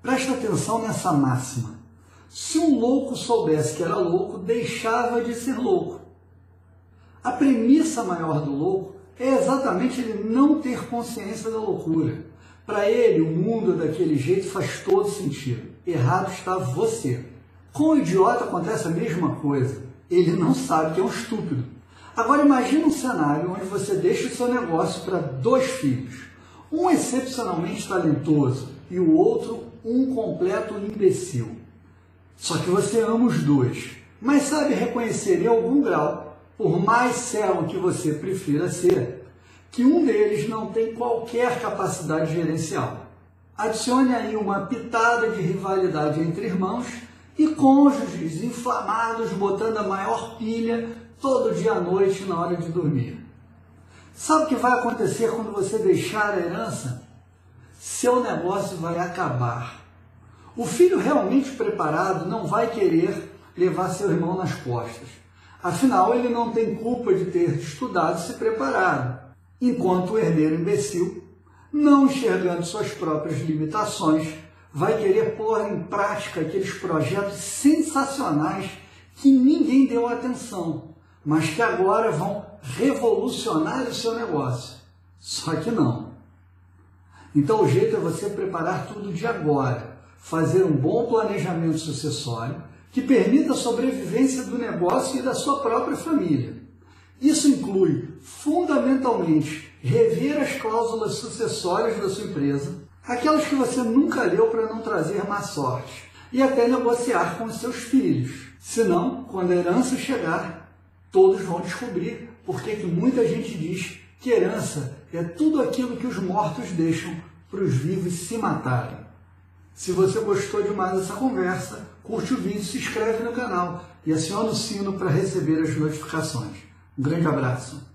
Presta atenção nessa máxima. Se um louco soubesse que era louco, deixava de ser louco. A premissa maior do louco é exatamente ele não ter consciência da loucura. Para ele, o mundo daquele jeito faz todo sentido. Errado está você. Com o idiota acontece a mesma coisa. Ele não sabe que é um estúpido. Agora imagine um cenário onde você deixa o seu negócio para dois filhos. Um excepcionalmente talentoso e o outro um completo imbecil. Só que você ama os dois, mas sabe reconhecer em algum grau, por mais cego que você prefira ser, que um deles não tem qualquer capacidade gerencial. Adicione aí uma pitada de rivalidade entre irmãos e cônjuges inflamados botando a maior pilha todo dia à noite na hora de dormir. Sabe o que vai acontecer quando você deixar a herança? Seu negócio vai acabar. O filho realmente preparado não vai querer levar seu irmão nas costas. Afinal, ele não tem culpa de ter estudado e se preparado. Enquanto o herdeiro imbecil, não enxergando suas próprias limitações, vai querer pôr em prática aqueles projetos sensacionais que ninguém deu atenção, mas que agora vão revolucionar o seu negócio. Só que não. Então o jeito é você preparar tudo de agora, fazer um bom planejamento sucessório que permita a sobrevivência do negócio e da sua própria família. Isso inclui, fundamentalmente, rever as cláusulas sucessórias da sua empresa, aquelas que você nunca leu para não trazer má sorte, e até negociar com os seus filhos. Senão, quando a herança chegar, todos vão descobrir por que muita gente diz que herança é tudo aquilo que os mortos deixam para os vivos se matarem. Se você gostou demais dessa conversa, curte o vídeo, se inscreve no canal e aciona o sino para receber as notificações. Um grande abraço.